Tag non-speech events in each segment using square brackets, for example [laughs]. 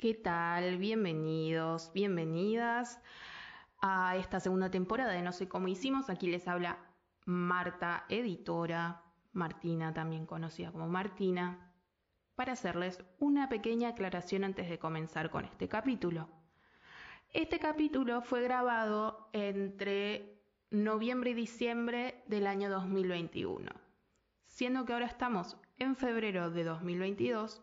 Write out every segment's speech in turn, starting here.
¿Qué tal? Bienvenidos, bienvenidas a esta segunda temporada de No sé cómo hicimos. Aquí les habla Marta, editora, Martina, también conocida como Martina, para hacerles una pequeña aclaración antes de comenzar con este capítulo. Este capítulo fue grabado entre noviembre y diciembre del año 2021, siendo que ahora estamos en febrero de 2022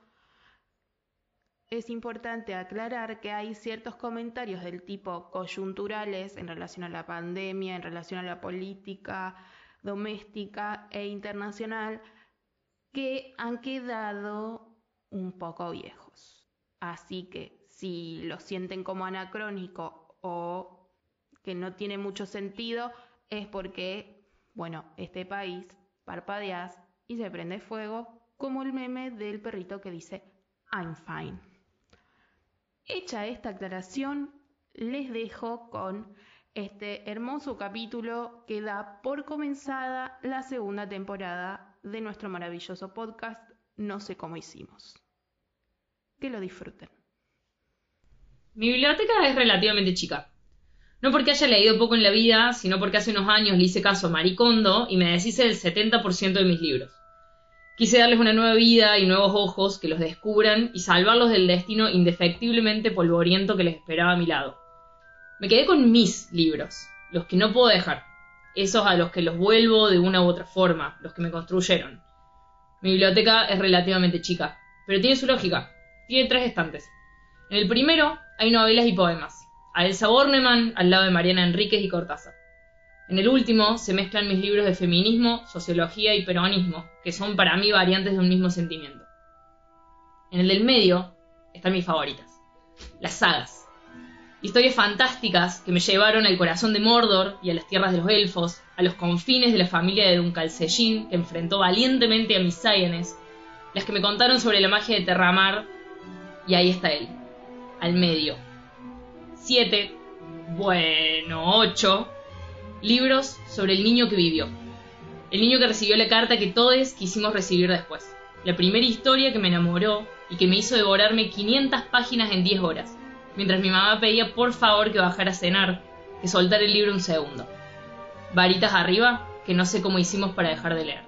es importante aclarar que hay ciertos comentarios del tipo coyunturales en relación a la pandemia, en relación a la política doméstica e internacional, que han quedado un poco viejos. Así que si lo sienten como anacrónico o que no tiene mucho sentido, es porque, bueno, este país parpadeas y se prende fuego, como el meme del perrito que dice I'm fine. Hecha esta aclaración, les dejo con este hermoso capítulo que da por comenzada la segunda temporada de nuestro maravilloso podcast No sé cómo hicimos. Que lo disfruten. Mi biblioteca es relativamente chica. No porque haya leído poco en la vida, sino porque hace unos años le hice caso a Maricondo y me deshice del 70% de mis libros. Quise darles una nueva vida y nuevos ojos que los descubran y salvarlos del destino indefectiblemente polvoriento que les esperaba a mi lado. Me quedé con mis libros, los que no puedo dejar, esos a los que los vuelvo de una u otra forma, los que me construyeron. Mi biblioteca es relativamente chica, pero tiene su lógica. Tiene tres estantes. En el primero hay novelas y poemas, a Elsa Bornemann al lado de Mariana Enríquez y Cortázar. En el último se mezclan mis libros de feminismo, sociología y peronismo, que son para mí variantes de un mismo sentimiento. En el del medio están mis favoritas, las sagas. Historias fantásticas que me llevaron al corazón de Mordor y a las tierras de los elfos, a los confines de la familia de Duncalcellín que enfrentó valientemente a mis Saiyanes, las que me contaron sobre la magia de Terramar, y ahí está él, al medio. Siete, bueno, ocho, libros sobre el niño que vivió. El niño que recibió la carta que todos quisimos recibir después. La primera historia que me enamoró y que me hizo devorarme 500 páginas en 10 horas, mientras mi mamá pedía por favor que bajara a cenar, que soltara el libro un segundo. Varitas arriba, que no sé cómo hicimos para dejar de leer.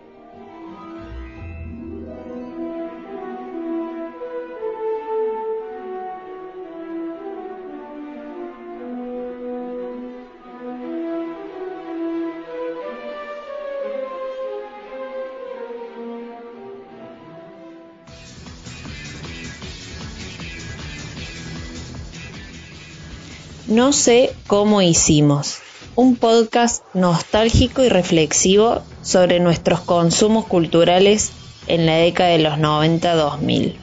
No sé cómo hicimos. Un podcast nostálgico y reflexivo sobre nuestros consumos culturales en la década de los 90-2000.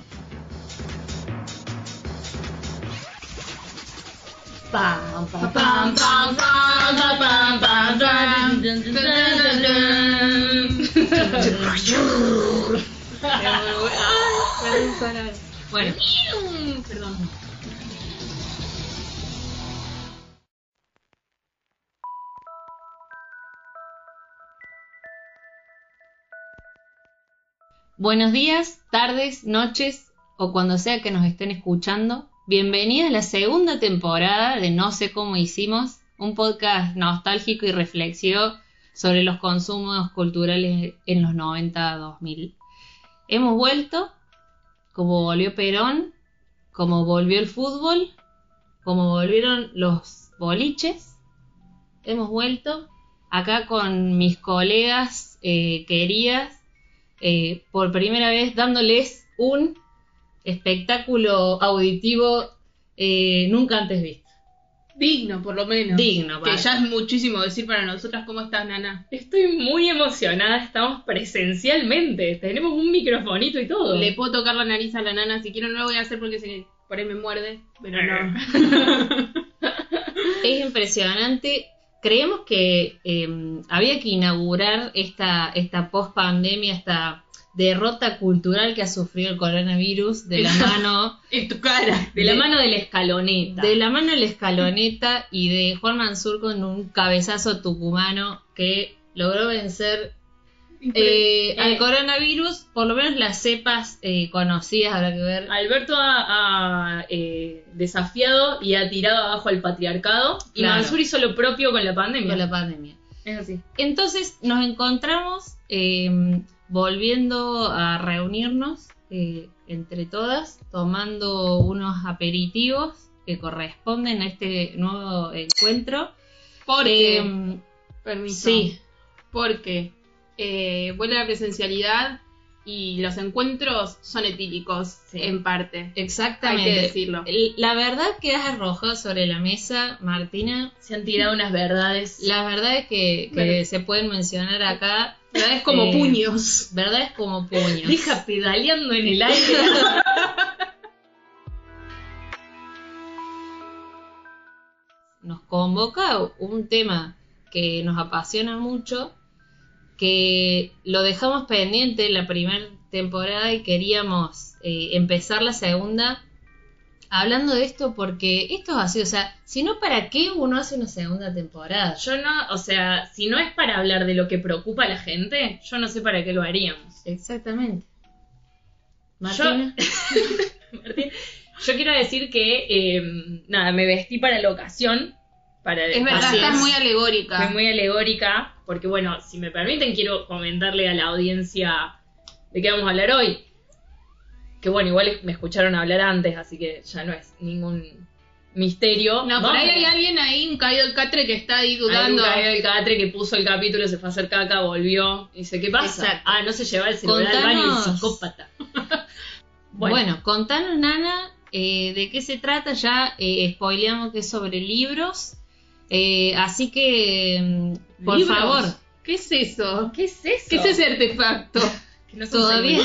Bueno, perdón. Buenos días, tardes, noches o cuando sea que nos estén escuchando. Bienvenidos a la segunda temporada de No sé cómo hicimos, un podcast nostálgico y reflexivo sobre los consumos culturales en los 90-2000. Hemos vuelto, como volvió Perón, como volvió el fútbol, como volvieron los boliches. Hemos vuelto acá con mis colegas eh, queridas eh, por primera vez dándoles un espectáculo auditivo eh, nunca antes visto. Digno, por lo menos. Digno, Que ya es muchísimo decir para nosotras cómo estás, Nana. Estoy muy emocionada, estamos presencialmente, tenemos un microfonito y todo. Le puedo tocar la nariz a la Nana, si quiero no lo voy a hacer porque se, por ahí me muerde, pero no. [laughs] es impresionante. Creemos que eh, había que inaugurar esta, esta post-pandemia, esta derrota cultural que ha sufrido el coronavirus de la [laughs] mano en tu cara, de la mano de la escaloneta, de la mano de la escaloneta y de Juan Mansur con un cabezazo tucumano que logró vencer Eh, al coronavirus, por lo menos las cepas eh, conocidas habrá que ver. Alberto ha, ha, eh, desafiado y ha tirado abajo al patriarcado. Y Claro. Mansur hizo lo propio con la pandemia. con la pandemia. Es así. Entonces nos encontramos eh, volviendo a reunirnos eh, entre todas, tomando unos aperitivos que corresponden a este nuevo encuentro. Porque, Eh, permiso. sí, Porque eh, vuelve la presencialidad y los encuentros son etílicos, Sí. en parte. exactamente. Hay que decirlo. La verdad que has arrojado sobre la mesa, Martina, Se han tirado unas verdades. la verdad es que, que Bueno. se pueden mencionar acá. La es como Eh, puños. Verdades como puños. Deja pedaleando en el aire. [laughs] nos convoca un tema que nos apasiona mucho, que lo dejamos pendiente en la primera temporada y queríamos eh, empezar la segunda hablando de esto porque esto es así, o sea, si no, ¿para qué uno hace una segunda temporada? Yo no, o sea, si no es para hablar de lo que preocupa a la gente, yo no sé para qué lo haríamos. Exactamente. Yo, [laughs] Martín, yo quiero decir que, eh, nada, me vestí para la ocasión. Para, Es verdad, así estás es. muy alegórica. Fui muy alegórica, porque bueno, si me permiten, quiero comentarle a la audiencia de qué vamos a hablar hoy. Que bueno, igual me escucharon hablar antes, así que ya no es ningún misterio. No, por ahí hay alguien ahí, un caído del catre, que está ahí Hay un dudando. caído del catre que puso el capítulo, se fue a hacer caca, volvió. Y dice, ¿qué pasa? Exacto. Ah, no se lleva el celular al baño, el psicópata. [laughs] bueno, contanos, Nana, eh, de qué se trata. Ya eh, spoileamos que es sobre libros. Eh, así que, mm, por ¿Libros? favor, ¿Qué es eso? ¿Qué es eso? ¿Qué es ese artefacto? [laughs] No todavía,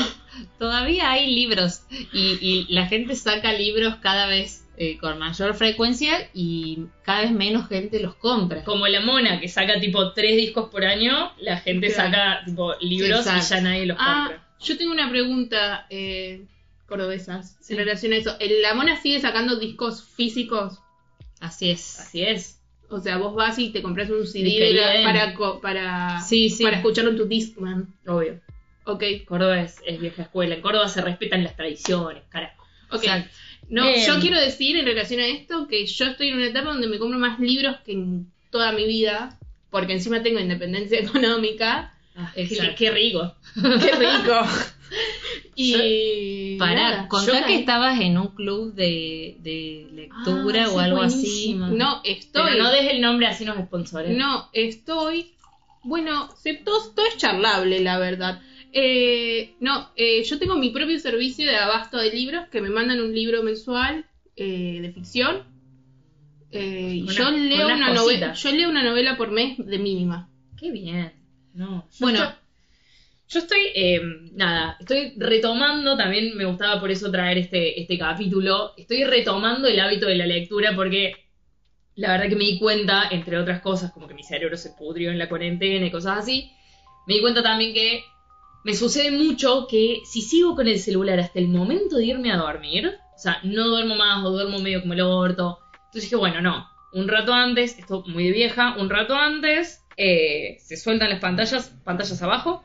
todavía hay libros y, y la gente saca libros cada vez eh, con mayor frecuencia y cada vez menos gente los compra. Como la mona que saca tipo tres discos por año, la gente Claro. saca tipo libros Exacto. y ya nadie los Ah, compra. yo tengo una pregunta, eh, cordobesas, Sí. en relación a eso. ¿El- ¿La mona sigue sacando discos físicos? Así es. Así es. O sea, vos vas y te compras un CD para, para, Sí, sí. para escucharlo en tu Discman. Obvio. Ok, Córdoba es, es vieja escuela. En Córdoba se respetan las tradiciones, carajo. ok. No, yo quiero decir en relación a esto que yo estoy en una etapa donde me compro más libros que en toda mi vida, porque encima tengo independencia [laughs] económica. Ah, qué, qué rico. ¡Qué rico! [laughs] y. Para, yo- que estabas en un club de, de lectura Ah, o sí, algo buenísimo. así. No, estoy. Pero no des el nombre así nos sponsores. No, estoy. Bueno, todo, todo es charlable, la verdad. Eh, no, eh, yo tengo mi propio servicio de abasto de libros que me mandan un libro mensual eh, de ficción. Eh, y yo, leo una novela, yo leo una novela por mes de mínima. Qué bien. No, Bueno. Yo estoy, eh, nada, estoy retomando, también me gustaba por eso traer este, este capítulo, estoy retomando el hábito de la lectura porque la verdad que me di cuenta, entre otras cosas, como que mi cerebro se pudrió en la cuarentena y cosas así, me di cuenta también que me sucede mucho que si sigo con el celular hasta el momento de irme a dormir, o sea, no duermo más o duermo medio como el orto, entonces dije, bueno, no, un rato antes, esto muy vieja, un rato antes, eh, se sueltan las pantallas, pantallas abajo,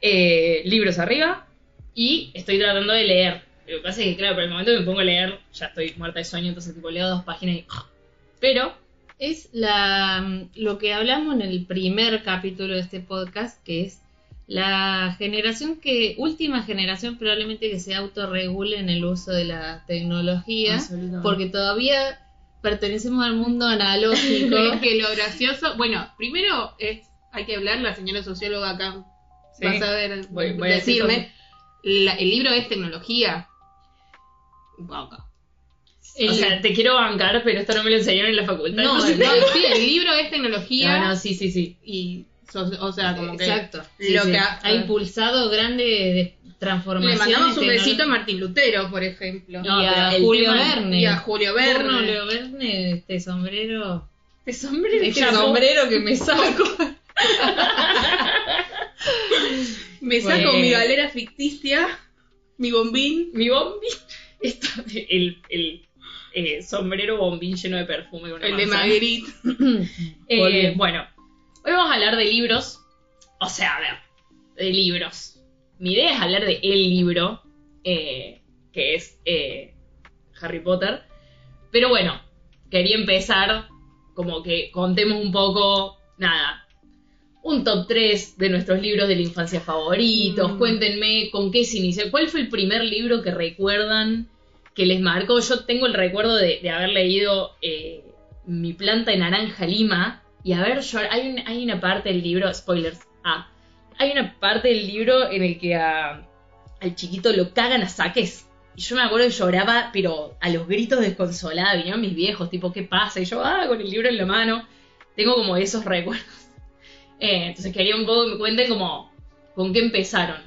eh, libros arriba, y estoy tratando de leer. Lo que pasa es que, claro, por el momento que me pongo a leer, ya estoy muerta de sueño, entonces tipo leo dos páginas y... Pero, Es la, lo que hablamos en el primer capítulo de este podcast, que es la generación que, última generación probablemente que se autorregule en el uso de la tecnología, porque todavía pertenecemos al mundo analógico. [laughs] Que lo gracioso. Bueno, primero es. Hay que hablar, la señora socióloga acá Sí. va a saber Voy- voy decirme. la- el libro es tecnología. Poco. O sea, te quiero bancar, pero esto no me lo enseñaron en la facultad. No, [laughs] no, sí, el libro es tecnología. No, no, sí, sí, sí. Y. so- o sea, como que. Exacto. Lo sí. que Ha ha, impulsado grandes le transformaciones. mandamos un besito a. Martín Lutero, por ejemplo. No, y a Julio tema- Verne. Y a Julio Porno, Verne. Leo Verne, este sombrero. Este sombrero Este sombrero que me saco. [laughs] Me saco Bueno. mi galera ficticia, mi bombín. Mi bombín. Esto, el, el eh, sombrero bombín lleno de perfume. con El de. Magritte. [laughs] Eh, bueno, hoy vamos a hablar de libros. O sea, a ver, de libros. Mi idea es hablar de el libro, eh, que es eh, Harry Potter. Pero bueno, quería empezar como que contemos un poco, nada, un top 3 de nuestros libros de la infancia favoritos. Mm. Cuéntenme con qué se inició. ¿Cuál fue el primer libro que recuerdan que les marcó? Yo tengo el recuerdo de, de haber leído eh, Mi planta de naranja lima y haber llorado. Hay, un- hay una parte del libro, spoilers, ah, hay una parte del libro en el que a- al chiquito lo cagan a saques. Y yo me acuerdo que lloraba, pero a los gritos desconsolada. Vinieron mis viejos, tipo, ¿qué pasa? Y yo, ah, con el libro en la mano. Tengo como esos recuerdos. Eh, entonces quería un poco que me cuenten como con qué empezaron.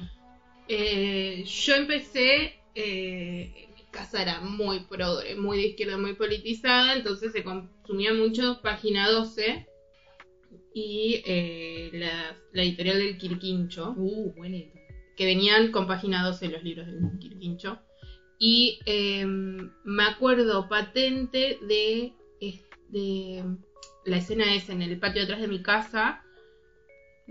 Eh, yo empecé, eh, mi casa era muy progre, muy de izquierda, muy politizada, entonces se consumía mucho página 12 y eh, la, la editorial del Quirquincho, Uh, buena que venían con página 12 los libros del Quirquincho. Y eh, me acuerdo patente de, es- de la escena esa en el patio detrás de mi casa.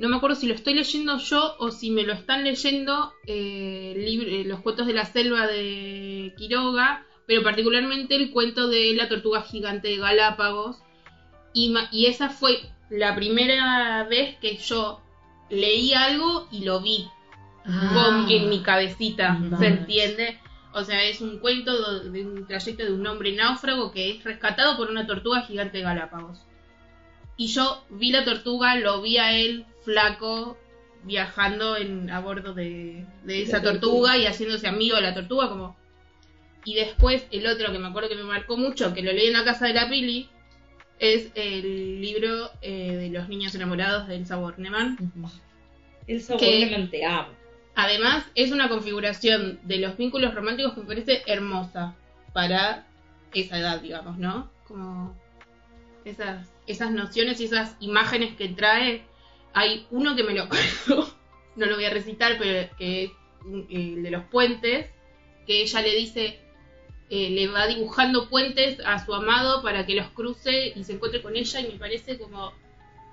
No me acuerdo si lo estoy leyendo yo o si me lo están leyendo eh, eh, los cuentos de la selva de Quiroga, pero particularmente el cuento de la tortuga gigante de Galápagos. Y, esa fue la primera vez que yo leí algo y lo vi Ah. con, en mi cabecita. ¿se entiende? O sea, es un cuento de un trayecto de un hombre náufrago que es rescatado por una tortuga gigante de Galápagos. Y yo vi la tortuga, lo vi a él flaco viajando en, a bordo de, de esa tortuga. tortuga. y haciéndose amigo de la tortuga como... Y después el otro que me acuerdo que me marcó mucho, que lo leí en la casa de la Pili, es el libro eh, de los niños enamorados de Elsa Bornemann. El Que- te amo. Además, es una configuración de los vínculos románticos que me parece hermosa para esa edad, digamos, ¿no? Como esas, esas nociones y esas imágenes que trae. Hay uno que me lo [laughs] no lo voy a recitar, pero que es un- el de los puentes, que ella le dice, eh, le va dibujando puentes a su amado para que los cruce y se encuentre con ella y me parece como,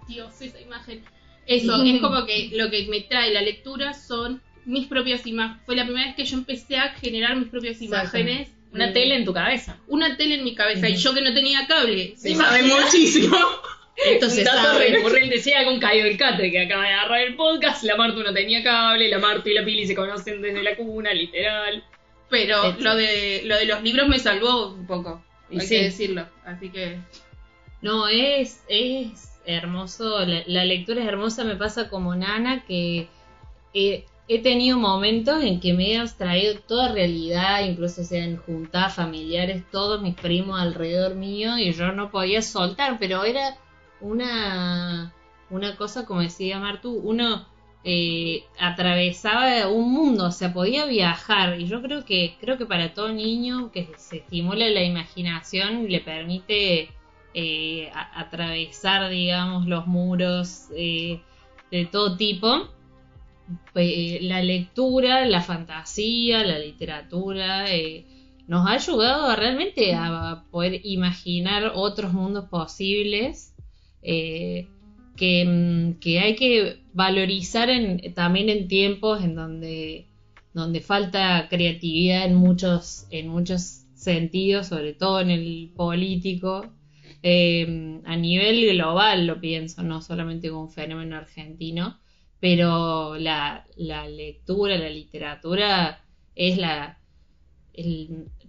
Dios, esa imagen. Eso, es como que lo que me trae la lectura son mis propias imágenes. Fue la primera vez que yo empecé a generar mis propias imágenes. Una de- tele en tu cabeza. Una tele en mi cabeza. Y yo que no tenía cable. Se sabe muchísimo. Entonces, un dato sabe. recurrente, sea con Caio del Catre, que acaba de agarrar el podcast. La Martu no tenía cable, la Martu y la Pili se conocen desde la cuna, literal. Pero Hecho. lo de, lo de los libros me salvó un poco. Y hay sí. que decirlo. Así que. No, es, es hermoso, la, la lectura es hermosa, me pasa como Nana, que eh, he tenido momentos en que me he abstraído toda realidad, incluso sean juntadas familiares, todos mis primos alrededor mío, y yo no podía soltar, pero era una, una cosa, como decía Martu, uno eh, atravesaba un mundo, o sea, podía viajar, y yo creo que, creo que para todo niño que se estimula la imaginación, le permite eh, atravesar, digamos, los muros eh, de todo tipo. Eh, la lectura, la fantasía, la literatura, eh, nos ha ayudado realmente a poder imaginar otros mundos posibles eh, que, mm, que hay que valorizar en, también en tiempos en donde, donde falta creatividad en muchos, en muchos sentidos, sobre todo en el político. Eh, a nivel global lo pienso, no solamente como un fenómeno argentino, pero la, la lectura, la literatura es la...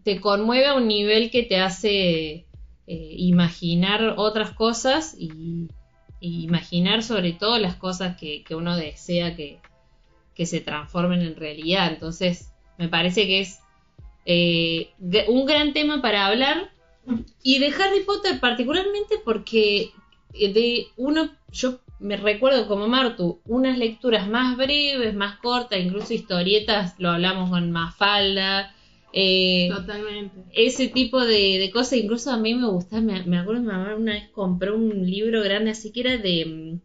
te conmueve a un nivel que te hace eh, imaginar otras cosas y, imaginar sobre todo las cosas que, que uno desea que, que se transformen en realidad. Entonces, me parece que es eh, un gran tema para hablar y de Harry Potter particularmente porque eh, de uno, yo me recuerdo como Martu, unas lecturas más breves, más cortas, incluso historietas, lo hablamos con Mafalda, eh, Totalmente. ese tipo de, de cosas, incluso a mí me gustaba, me, me acuerdo que mi mamá una vez compró un libro grande, así que era de,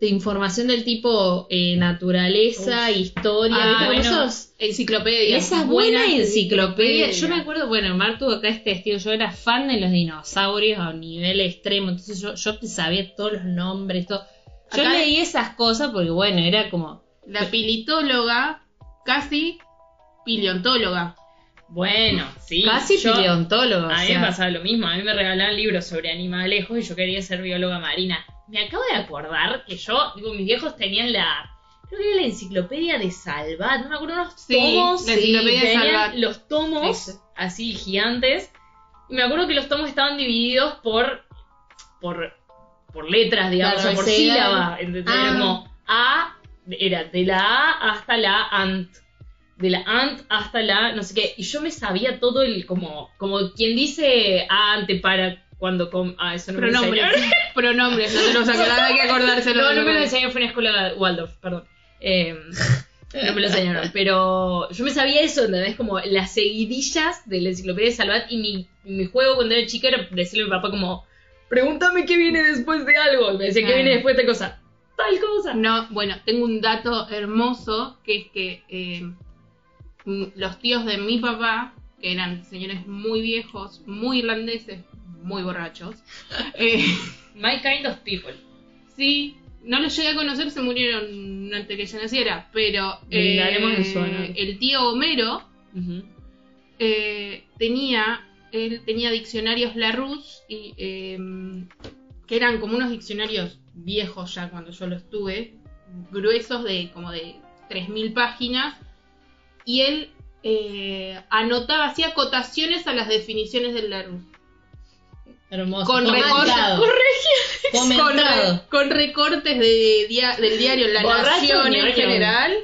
de información del tipo eh, naturaleza, historia, Ah, bueno. esos- Enciclopedia. esa buena buenas enciclopedia. Yo me enciclopedias. acuerdo, bueno, Martu acá es testigo, yo era fan de los dinosaurios a un nivel extremo, entonces yo, yo sabía todos los nombres, todo. Yo Acá- leí esas cosas porque, bueno, era como la pilitóloga, casi paleontóloga. Bueno, sí. Casi yo- paleontólogo. A mí me sea. pasaba lo mismo, a mí me regalaban libros sobre animalejos y yo quería ser bióloga marina. Me acabo de acordar que yo, digo, mis viejos tenían la, creo que era la enciclopedia de Salvat, no me acuerdo, unos Sí, tomos, la enciclopedia de Salvat. los tomos Sí, sí. así gigantes, y me acuerdo que los tomos estaban divididos por, por, por letras, digamos, Claro, o por era- sílabas, ¿entendés? Era Ah. como A, era de la A hasta la ANT de la ant hasta la no sé qué y yo me sabía todo el como como quien dice ante para cuando com ah eso no me lo Pronombres. Pronombres, no hay que acordárselo. [laughs] no no me lo enseñó fue en la escuela Waldorf perdón Eh, no me lo enseñaron [laughs] pero yo me sabía eso ¿entendés? como las seguidillas de la enciclopedia de Salvat y mi, mi juego cuando era chica era decirle a mi papá como pregúntame qué viene después de algo. Me decía qué viene después de tal cosa tal cosa. No, bueno, tengo un dato hermoso que es que eh, los tíos de mi papá, que eran señores muy viejos, muy irlandeses, muy borrachos, [laughs] eh, my kind of people. sí, no los llegué a conocer, se murieron antes que yo naciera, pero eh, el tío Homero eh, tenía él tenía diccionarios Larousse y eh, que eran como unos diccionarios viejos ya cuando yo los tuve gruesos de como de 3000 páginas y él eh, anotaba hacía acotaciones a las definiciones del Larousse Hermoso. Con Comentado. con, Comentado. re- con recortes de dia- del diario La Borracho Nación en general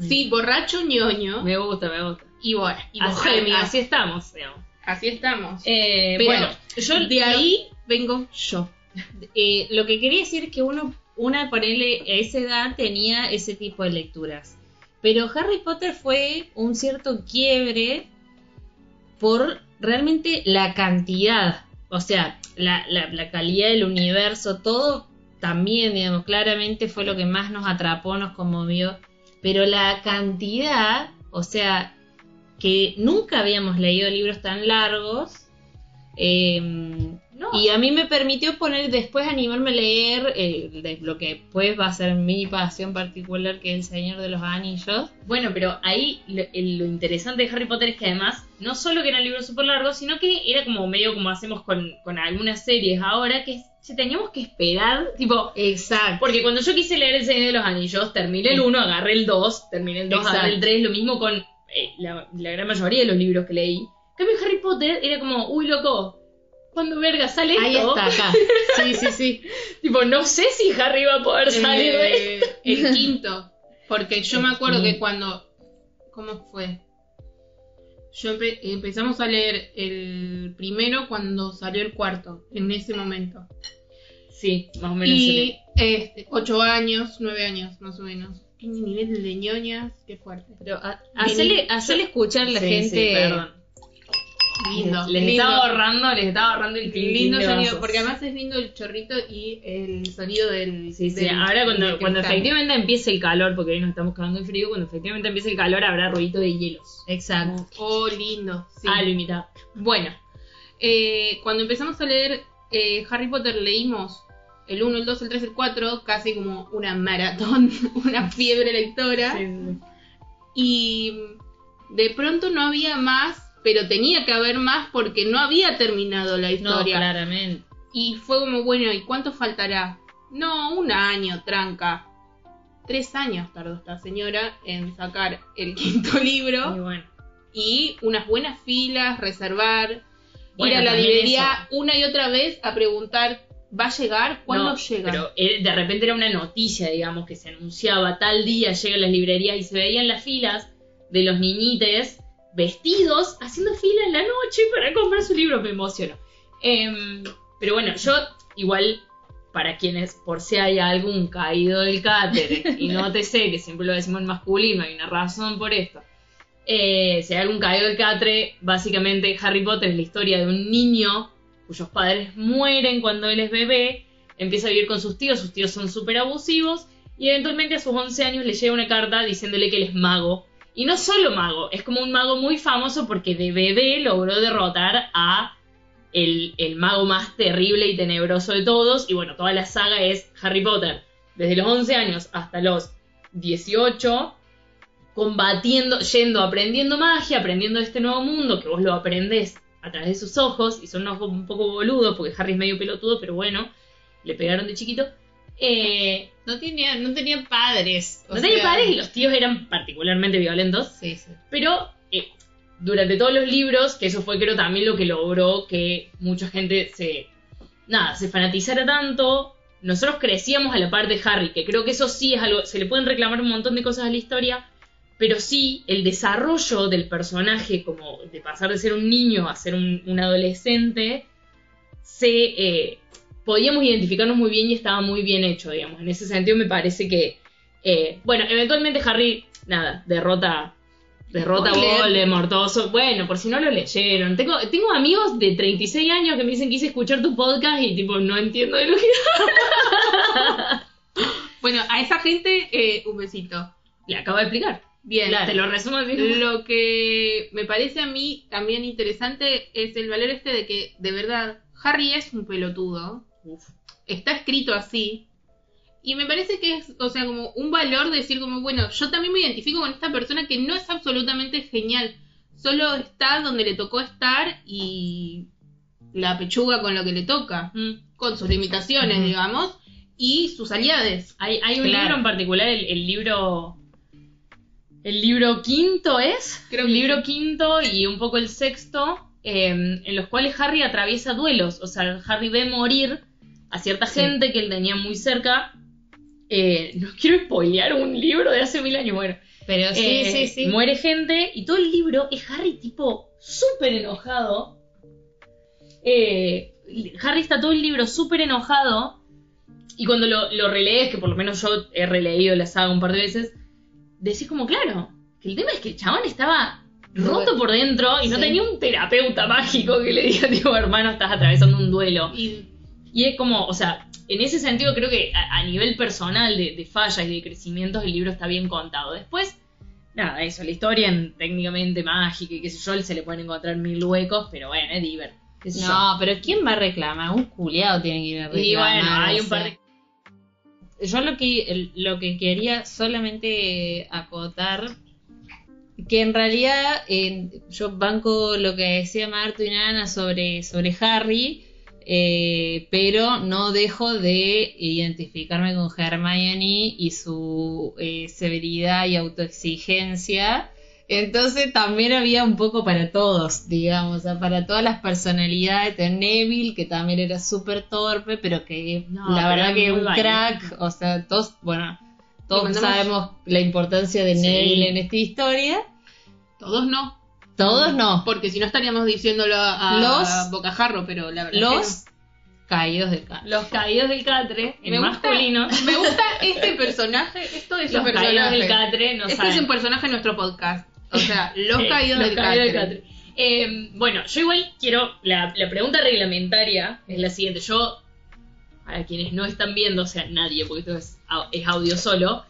sí borracho ñoño me gusta me gusta y, bo- y así, así estamos digamos. Así estamos Eh, Pero bueno, yo de ahí vengo yo. Eh, lo que quería decir es que uno, una ponerle a esa edad tenía ese tipo de lecturas. Pero Harry Potter fue un cierto quiebre por realmente la cantidad. O sea, la, la- la calidad del universo, todo también, digamos, claramente fue lo que más nos atrapó, nos conmovió. Pero la cantidad, o sea, que nunca habíamos leído libros tan largos. em, no, y a mí me permitió poner después animarme a leer eh, de lo que después va a ser mi pasión particular, que es El Señor de los Anillos. bueno, pero ahí lo, lo interesante de Harry Potter es que además, no solo que eran libros súper largos, sino que era como medio como hacemos con, con algunas series ahora, que se teníamos que esperar, tipo, Exacto. porque cuando yo quise leer El Señor de los Anillos, terminé el 1, agarré el 2, terminé el 2, Exacto. agarré el 3, lo mismo con eh, la, la gran mayoría de los libros que leí. En cambio, Harry Potter era como, uy, loco, ¿cuándo verga sale Ahí esto? está, acá. [laughs] Sí, sí, sí. Tipo, no sé si Harry va a poder salir de Eh, el quinto. Porque yo me acuerdo que cuando. ¿Cómo fue? Yo empe- empezamos a leer el primero cuando salió el cuarto, en ese momento. Sí, más o menos. Y este, ocho años, nueve años, más o menos. Qué nivel de ñoñas, qué fuerte. Pero hacele, hacele escuchar a la Sí, gente. sí, perdón. Lindo. Les lindo. estaba ahorrando, les estaba ahorrando el clink Lindo de sonido, vasos. porque además es lindo el chorrito y el sonido del. Sí, sí, del- ahora cuando, cuando efectivamente empiece el calor, porque hoy nos estamos cagando de frío, cuando efectivamente empiece el calor habrá ruido de hielos. Exacto. Oh, lindo. Sí. Ah, lo imitaba. Bueno, eh, cuando empezamos a leer eh, Harry Potter leímos el 1, el 2, el 3, el 4, casi como una maratón, [laughs] una fiebre lectora. Y de pronto no había más, pero tenía que haber más porque no había terminado la No, historia. claramente. Y fue como, bueno, ¿y cuánto faltará? No, un año, tranca. Tres años tardó esta señora en sacar el [laughs] quinto libro Y bueno. y unas buenas filas, reservar, Bueno, ir a la librería una y otra vez a preguntar, ¿va a llegar? ¿Cuándo No, llega? Pero eh, de repente era una noticia, digamos, que se anunciaba tal día llegan las librerías y se veían las filas de los niñites vestidos haciendo fila en la noche para comprar su libro. Me emocionó. Em, pero bueno, yo igual, para quienes, por si hay algún caído del cáter, [laughs] y no te sé, que siempre lo decimos en masculino, hay una razón por esto. Eh, si hay algún caído del catre, básicamente Harry Potter es la historia de un niño cuyos padres mueren cuando él es bebé, empieza a vivir con sus tíos, sus tíos son súper abusivos, y eventualmente a sus 11 años le llega una carta diciéndole que él es mago. Y no solo mago, es como un mago muy famoso porque de bebé logró derrotar a el, el mago más terrible y tenebroso de todos. Y bueno, toda la saga es Harry Potter. Desde los 11 años hasta los 18, combatiendo, yendo, aprendiendo magia, aprendiendo este nuevo mundo, que vos lo aprendés a través de sus ojos, y son unos ojos un poco boludos, porque Harry es medio pelotudo, pero bueno, le pegaron de chiquito. Eh, No tenía, no tenía padres. o no tenía sea, padres y los tíos eran particularmente violentos. Sí, sí. Pero eh, durante todos los libros, que eso fue creo también lo que logró que mucha gente se, nada, se fanatizara tanto. Nosotros crecíamos a la par de Harry, que creo que eso sí es algo, se le pueden reclamar un montón de cosas a la historia, pero sí el desarrollo del personaje, como de pasar de ser un niño a ser un, un adolescente, se eh, podíamos identificarnos muy bien y estaba muy bien hecho, digamos. En ese sentido me parece que, eh, bueno, eventualmente Harry, nada, derrota Derrota a. Voldemort, todo. Bueno, por si no lo leyeron. Tengo, tengo amigos de 36 años que me dicen quise escuchar tu podcast y tipo no entiendo de lo que [laughs] Bueno, a esa gente, eh, un besito. le acabo de explicar. Bien, Te lo resumo así. Lo que me parece a mí también interesante es el valor este de que, de verdad, Harry es un pelotudo. Uf. Está escrito así. Y me parece que es, o sea, como un valor decir como, bueno, yo también me identifico con esta persona que no es absolutamente genial. Solo está donde le tocó estar y la pechuga con lo que le toca. Mm. Con sus limitaciones, Ujú. digamos. Y sus aliades. Hay, hay un Claro. libro en particular, el, el libro. El libro quinto es. Creo el que libro sí. quinto y un poco el sexto. eh, en los cuales Harry atraviesa duelos. O sea, Harry ve morir a cierta Sí. gente que él tenía muy cerca. Eh, no quiero spoilear un libro de hace mil años, bueno. Pero sí, Eh, sí, sí. Muere gente y todo el libro es Harry tipo súper enojado. Eh, Harry está todo el libro súper enojado y cuando lo, lo relees, que por lo menos yo he releído la saga un par de veces, decís como, claro, que el tema es que el chabón estaba roto por dentro y no Sí. tenía un terapeuta mágico que le diga, [laughs] tipo, hermano, estás atravesando un duelo. Y Y es como, o sea, en ese sentido creo que a, a nivel personal de, de fallas y de crecimientos el libro está bien contado. Después, nada, eso, la historia en técnicamente mágica y qué sé yo, se le pueden encontrar mil huecos, pero bueno, es diver. qué sé yo. No, pero ¿quién va a reclamar? Un culiado tiene que ir a reclamar. Y bueno, hay un par de... Yo lo que, lo que quería solamente acotar, que en realidad yo banco lo que decía Marto y Nana sobre, sobre Harry, eh, pero no dejo de identificarme con Hermione y su eh, severidad y autoexigencia. Entonces también había un poco para todos, digamos, o sea, para todas las personalidades de Neville, que también era súper torpe, pero que No, la pero verdad que un crack, o sea, todos, bueno, todos sabemos la importancia de Sí. Neville en esta historia. todos no. Todos no, Porque si no estaríamos diciéndolo a, a Los- Bocajarro, pero la verdad los caídos del carro. Los caídos del catre, en Me gusta- masculino. no. [laughs] Me gusta este personaje, esto de Los ese caídos del personaje. catre, no este saben. es un personaje de nuestro podcast. O sea, los caídos los del caídos catre. Eh, bueno, yo igual quiero. La, la pregunta reglamentaria es la siguiente. Yo, para quienes no están viendo, o sea, nadie, porque esto es, es audio solo.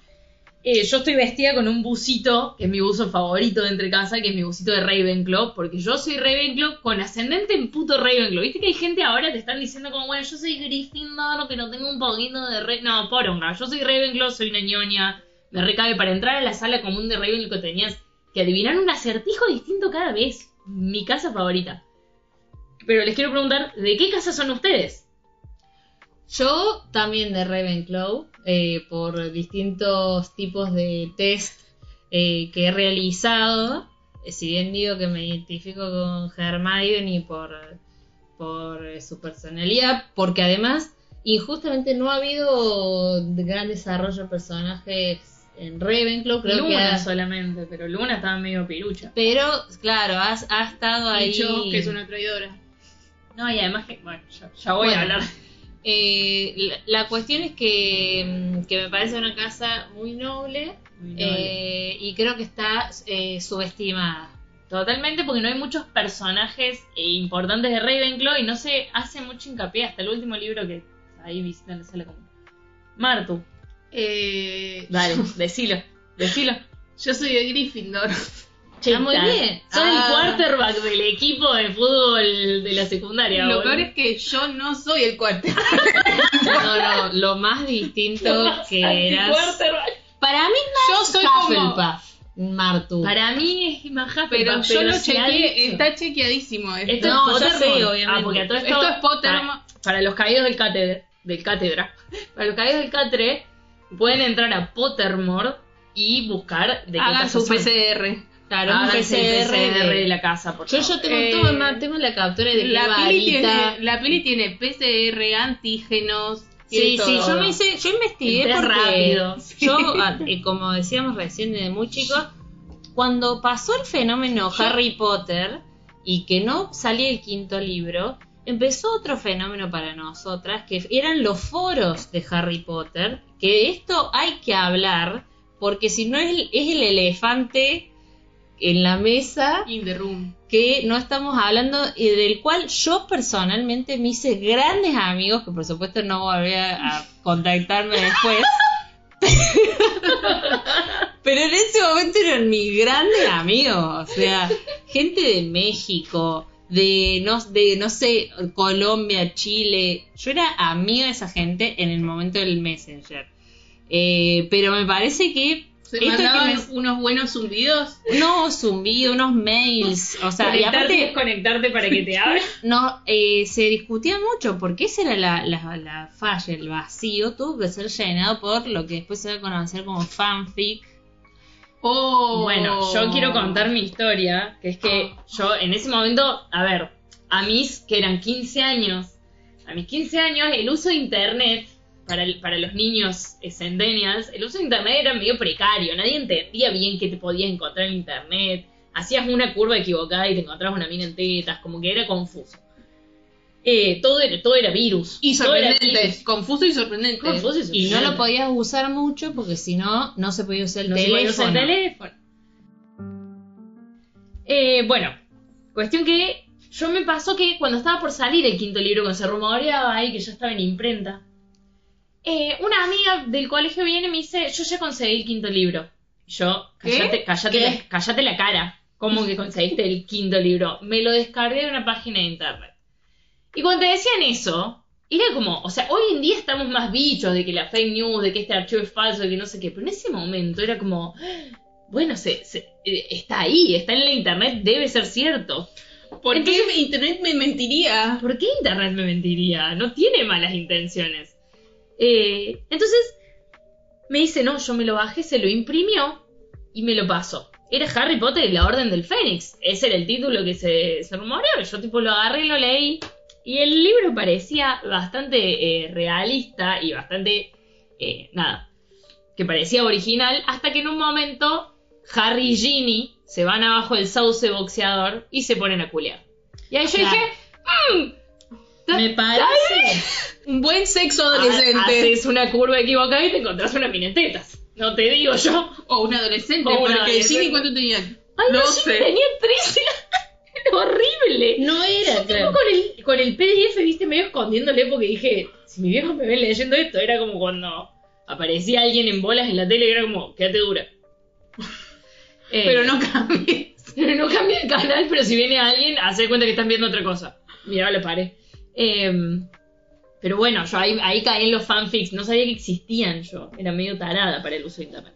eh, yo estoy vestida con un busito, que es mi buzo favorito de entre casa, que es mi busito de Ravenclaw, porque yo soy Ravenclaw con ascendente en puto Ravenclaw. Viste que hay gente ahora que te están diciendo como, bueno, yo soy Gryffindor, pero tengo un poquito de Ravenclaw. No, poronga, yo soy Ravenclaw, soy una ñoña. Me recabe para entrar a la sala común de Ravenclaw tenías que adivinar un acertijo distinto cada vez. Mi casa favorita. Pero les quiero preguntar, ¿de qué casa son ustedes? Yo también de Ravenclaw, eh, por distintos tipos de test eh, que he realizado. Eh, si bien digo que me identifico con Hermione por, por eh, su personalidad, porque además injustamente no ha habido gran desarrollo de personajes en Ravenclaw, creo que Luna solamente, pero Luna estaba medio pirucha. pero claro, ha, ha estado ahí. Que es una traidora. No, y además que, bueno, ya, ya voy Bueno. a hablar. Eh, la, la cuestión es que, mm, que me parece una casa muy noble, eh, y creo que está eh, subestimada. Totalmente, porque no hay muchos personajes eh, importantes de Ravenclaw y no se hace mucho hincapié hasta el último libro que ahí visitan la sala común. Martu, Eh, dale, [laughs] decilo, decilo. Yo soy de Gryffindor. Che, Ah, muy bien. Ah. el quarterback del equipo de fútbol de la secundaria. Lo boludo. peor es que yo no soy el cuarto. [laughs] No, no, lo más distinto que eras. Para mí Yo es soy más como- Hufflepuff, Martu. Para mí es más Hufflepuff, Pero yo lo chequeé, está chequeadísimo esto. Esto No, es Pottermore. sé, obviamente. Ah, porque todo esto, Esto es Pottermore. Para, para los caídos del cátedra, del cátedra, para los caídos del catre, pueden entrar a Pottermore y buscar de qué Hagan casa su son. PCR. Claro, un el PCR, de... de- la casa, por Yo, favor. yo tengo Eh, todo, tengo la captura de La peli, tiene, la peli tiene PCR, antígenos. Sí, sí, todo. yo me hice, yo investigué test porque rápido. [laughs] yo, ah, eh, como decíamos recién desde muy chico, cuando pasó el fenómeno Harry Potter y que no salía el quinto libro, empezó otro fenómeno para nosotras, que eran los foros de Harry Potter, que esto hay que hablar, porque si no es, el- es el elefante en la mesa In the room. que no estamos hablando y del cual yo personalmente me hice grandes amigos, que por supuesto no volví a, a contactarme después. [laughs] Pero en ese momento eran mis grandes amigos, o sea, gente de México, de no, de no sé, Colombia, Chile. Yo era amiga de esa gente en el momento del Messenger. Eh, pero me parece que Se que mandaban me- unos buenos zumbidos. unos zumbidos, unos mails, o sea, y aparte desconectarte para que te [laughs] abran. no eh, se discutía mucho porque esa era la, la, la falla, el vacío tuvo que ser llenado por lo que después se va a conocer como fanfic. Oh. Bueno, yo quiero contar mi historia, que es que yo en ese momento, a ver, a mis que eran 15 años, a mis 15 años el uso de internet para, el- para los niños centennials, el uso de internet era medio precario, nadie entendía bien qué te podías encontrar en internet, hacías una curva equivocada y te encontrabas una mina en tetas, como que era confuso. Eh, todo, era, todo era virus. Y sorprendente. virus. Confuso y sorprendente. Confuso y Y no sorprendente. lo podías usar mucho porque si no, no se podía usar el No se puede usar teléfono. el teléfono. Eh, bueno, cuestión que yo me pasó que cuando estaba por salir el quinto libro, cuando se rumoreaba ahí que ya estaba en imprenta, eh, una amiga del colegio viene y me dice, yo ya conseguí el quinto libro. Y yo, cállate, ¿Qué? La, cállate la cara. ¿Cómo que conseguiste el quinto libro? Me lo descargué de una página de internet. Y cuando te decían eso, era como, o sea, hoy en día estamos más bichos de que la fake news, de que este archivo es falso, de que no sé qué, pero en ese momento era como, bueno, se, se- eh, está ahí, está en la internet, debe ser cierto. ¿Por Entonces- qué internet me mentiría? ¿Por qué internet me mentiría? No tiene malas intenciones. Eh, entonces, me dice, no, yo me lo bajé, se lo imprimió y me lo pasó. Era Harry Potter y la Orden del Fénix. Ese era el título que se, se rumoreaba. Yo tipo lo agarré y lo leí. Y el libro parecía bastante eh, realista y bastante... eh, nada. Que parecía original. Hasta que en un momento Harry y Ginny se van abajo del sauce boxeador y se ponen a culear. Y ahí yo dije... "Mm, Me parece. Un buen sexo adolescente. Haces una curva equivocada y te encontrás una mina en tetas. No te digo yo. O un adolescente. O un porque adolescente. Ginny, ¿cuánto tenía? Ay, no, 12. Ginny tenía 13. [laughs] Horrible. No era, Yo tipo claro. con el, con el PDF, viste, medio escondiéndole porque dije, si mi viejo me ve leyendo esto, era como cuando aparecía alguien en bolas en la tele y era como, quédate dura. [laughs] Eh, Pero no cambies. [laughs] no cambia el canal, pero si viene alguien, hace cuenta que están viendo otra cosa. Mira, le paré. Em, pero bueno, yo ahí, ahí caí en los fanfics, no sabía que existían yo. Era medio tarada para el uso de internet.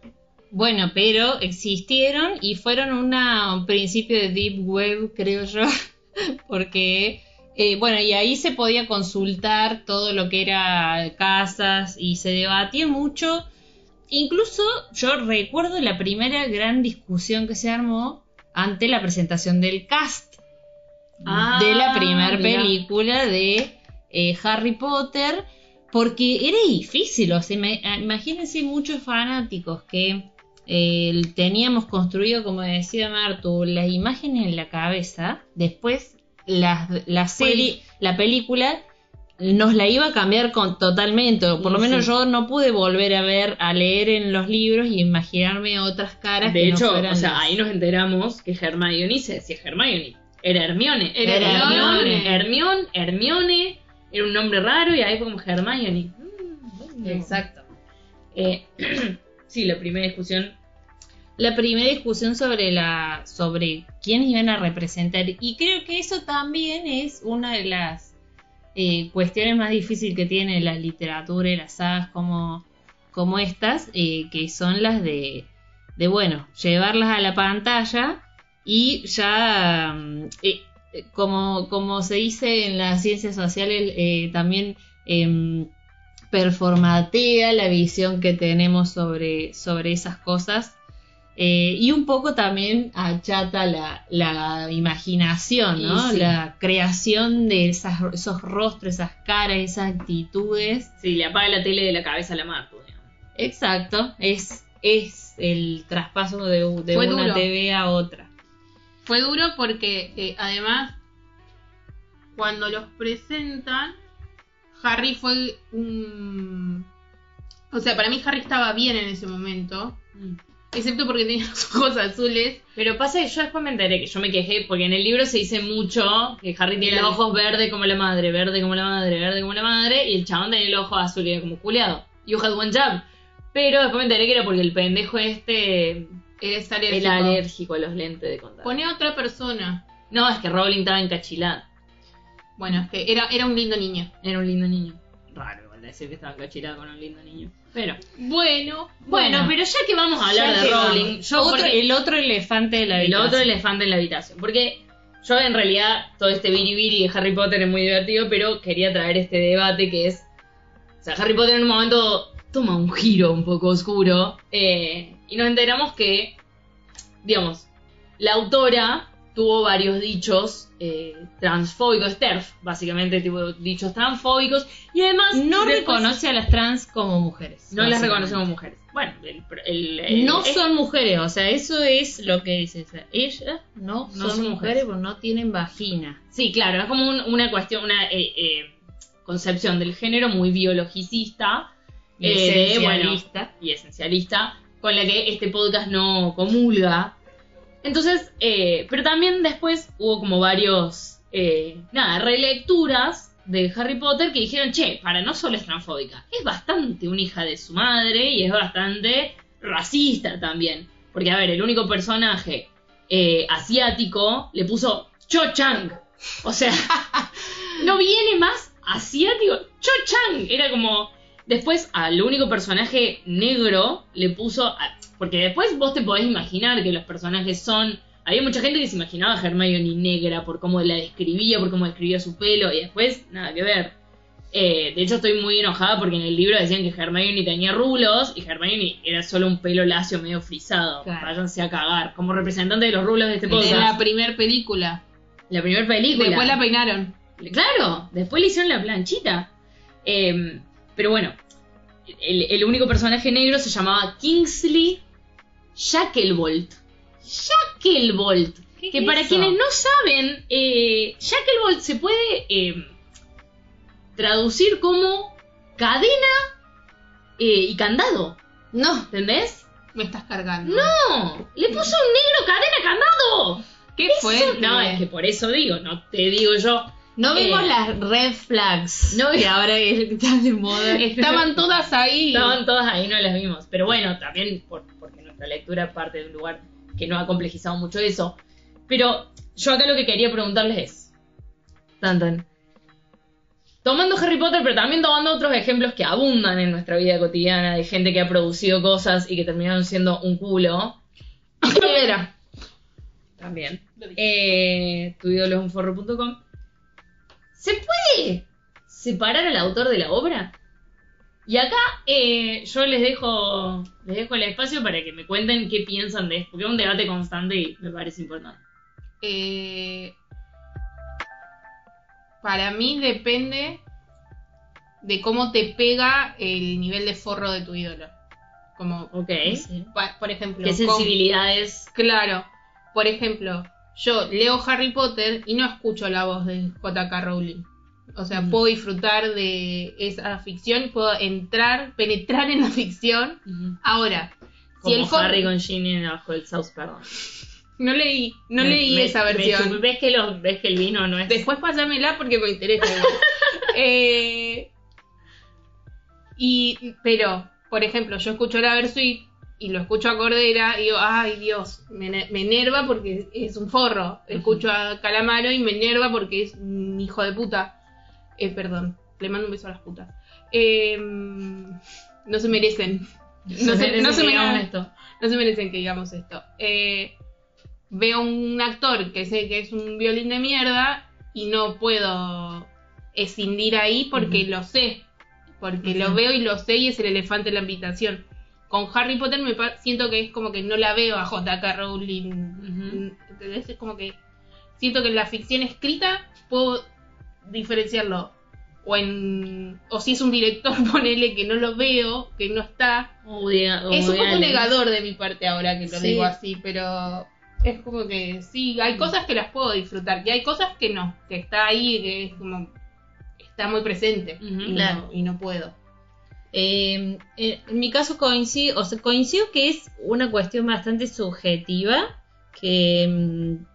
Bueno, pero existieron y fueron una, un principio de Deep Web, creo yo, [laughs] porque, eh, bueno, y ahí se podía consultar todo lo que era casas y se debatía mucho. Incluso yo recuerdo la primera gran discusión que se armó ante la presentación del cast Ah, de la primera mira. película de eh, Harry Potter, porque era difícil, o sea, ima- imagínense muchos fanáticos que eh, teníamos construido, como decía Martu, las imágenes en la cabeza, después la, la serie, la película nos la iba a cambiar con, totalmente, o por lo Sí. menos yo no pude volver a ver, a leer en los libros y imaginarme otras caras De que no hecho, fueran o sea, ahí nos enteramos que Hermione se decía Hermione. Era Hermione. Era Hermione. Hermione. Hermione. Era un nombre raro y ahí fue como Hermione. Mm, bueno. Exacto. Eh, [clears throat] [clears throat] sí, la primera discusión. la primera discusión sobre la sobre quiénes iban a representar y creo que eso también es una de las eh, cuestiones más difíciles que tiene la literatura y las sagas como como estas, eh, que son las de, de, bueno, llevarlas a la pantalla y ya, mm, eh, como, como se dice en las ciencias sociales, eh, también performatea la visión que tenemos sobre, sobre esas cosas. eh, y un poco también achata la, la imaginación, ¿no? Sí. La creación de esas, esos rostros, esas caras, esas actitudes. Sí, le apaga la tele de la cabeza a la digamos. Exacto, es, es el traspaso de, de una duro. TV a otra. Fue duro porque eh, además cuando los presentan, Harry fue un... O sea, para mí Harry estaba bien en ese momento, excepto porque tenía [laughs] los ojos azules. Pero pasa que yo después me enteré que yo me quejé, porque en el libro se dice mucho que Harry tiene los ojos verdes como la madre, verde como la madre, verde como la madre, y el chabón tenía el ojo azul y era como culeado. You had one job. Pero después me enteré que era porque el pendejo este Eres alérgico. era alérgico a los lentes de contacto. Pone a otra persona. No, es que Rowling estaba encachilada. Bueno, es que era, era un lindo niño. Era un lindo niño. Raro igual decir que estaba encachilada con un lindo niño. Pero, Bueno, bueno, Bueno, pero ya que vamos a hablar de Rowling, vamos. yo Otro- porque- el otro elefante de la el habitación. otro elefante en la habitación. Porque yo en realidad todo este biribiri de Harry Potter es muy divertido, pero quería traer este debate que es... O sea, Harry Potter en un momento toma un giro un poco oscuro eh, y nos enteramos que, digamos, la autora tuvo varios dichos eh, transfóbicos, TERF, básicamente, tipo dichos transfóbicos, y además No reconoce a las trans como mujeres. no las básicamente. reconocemos mujeres. Bueno, el, el- el- No son mujeres, o sea, eso es lo que dice. ellas no, No son, son mujeres mujeres. porque no tienen vagina. Sí, claro, es como un- una cuestión, una eh, eh, concepción del género muy biologicista Y eh, esencialista. bueno, y esencialista, con la que este podcast no comulga. Entonces, eh, pero también después hubo como varios, eh, nada, relecturas de Harry Potter que dijeron, che, para no solo es transfóbica, es bastante una hija de su madre y es bastante racista también. Porque, a ver, el único personaje eh, asiático le puso Cho Chang. O sea, [laughs] no viene más asiático. Cho Chang. Era como. Después al único personaje negro le puso. a- Porque después vos te podés imaginar que los personajes son. Había mucha gente que se imaginaba a Hermione negra por cómo la describía, por cómo describía su pelo, y después nada que ver. Eh, de hecho, estoy muy enojada porque en el libro decían que Hermione tenía rulos y Hermione era solo un pelo lacio medio frisado. Claro. Váyanse a cagar. Como representante de los rulos de este podcast. la primer película. La primera película. Después la peinaron. Claro, después le hicieron la planchita. Eh, pero bueno, el, el único personaje negro se llamaba Kingsley Shacklebolt. Shacklebolt. ¿Qué Que es para eso? quienes no saben, eh, Shacklebolt se puede eh, traducir como cadena eh, y candado. No, ¿Entendés? Me estás cargando. No, le puso un negro cadena candado. ¿Qué Eso- fue? No, es que por eso digo, no te digo yo. No Eh, vimos las red flags. no- que ahora están de moda. [laughs] Estaban todas ahí. Estaban todas ahí, no las vimos. Pero bueno, también por- porque nuestra lectura parte de un lugar que no ha complejizado mucho eso. Pero yo acá lo que quería preguntarles es: tan, tan. Tomando Harry Potter, pero también tomando otros ejemplos que abundan en nuestra vida cotidiana de gente que ha producido cosas y que terminaron siendo un culo. [coughs] Era. También. Eh, tu ídolo es un forro.com. ¿Se puede separar al autor de la obra? Y acá eh, yo les dejo, les dejo el espacio para que me cuenten qué piensan de esto, porque es un debate constante y me parece importante. Eh, para mí depende de cómo te pega el nivel de forro de tu ídolo. Como, Ok. por ejemplo, ¿Qué con- sensibilidades? Claro, por ejemplo, yo leo Harry Potter y no escucho la voz de J.K. Rowling. O sea, Mm. puedo disfrutar de esa ficción, puedo entrar, penetrar en la ficción. Ahora, Como si el. Harry con Ginny bajo el South, perdón. No leí, no Me- leí me- esa versión. ¿Ves que, los, ¿Ves que el vino no es...? Después pásamela porque me interesa. [laughs] Eh, y, pero, por ejemplo, yo escucho la Versuit y lo escucho a Cordera y digo, ay Dios, me, ne- me enerva porque es un forro. Escucho a Calamaro y me enerva porque es un hijo de puta. Eh, perdón, Le mando un beso a las putas. Eh, no se merecen. No se, no, se merecen esto. no se merecen que digamos esto. Eh, veo un actor que sé que es un violín de mierda y no puedo escindir ahí porque lo sé. Porque lo veo y lo sé y es el elefante en la habitación. Con Harry Potter me siento que es como que no la veo a J.K. Rowling. ¿entendés? Es como que siento que en la ficción escrita puedo diferenciarlo. O en o si es un director, [laughs] ponele que no lo veo, que no está, es un poco negador de mi parte ahora que lo Sí. digo así, pero es como que sí, hay cosas que las puedo disfrutar y hay cosas que no, que está ahí, que es como está muy presente y, claro. no, y no puedo. Eh, eh, en mi caso coincido, o sea, coincido que es una cuestión bastante subjetiva que, mm,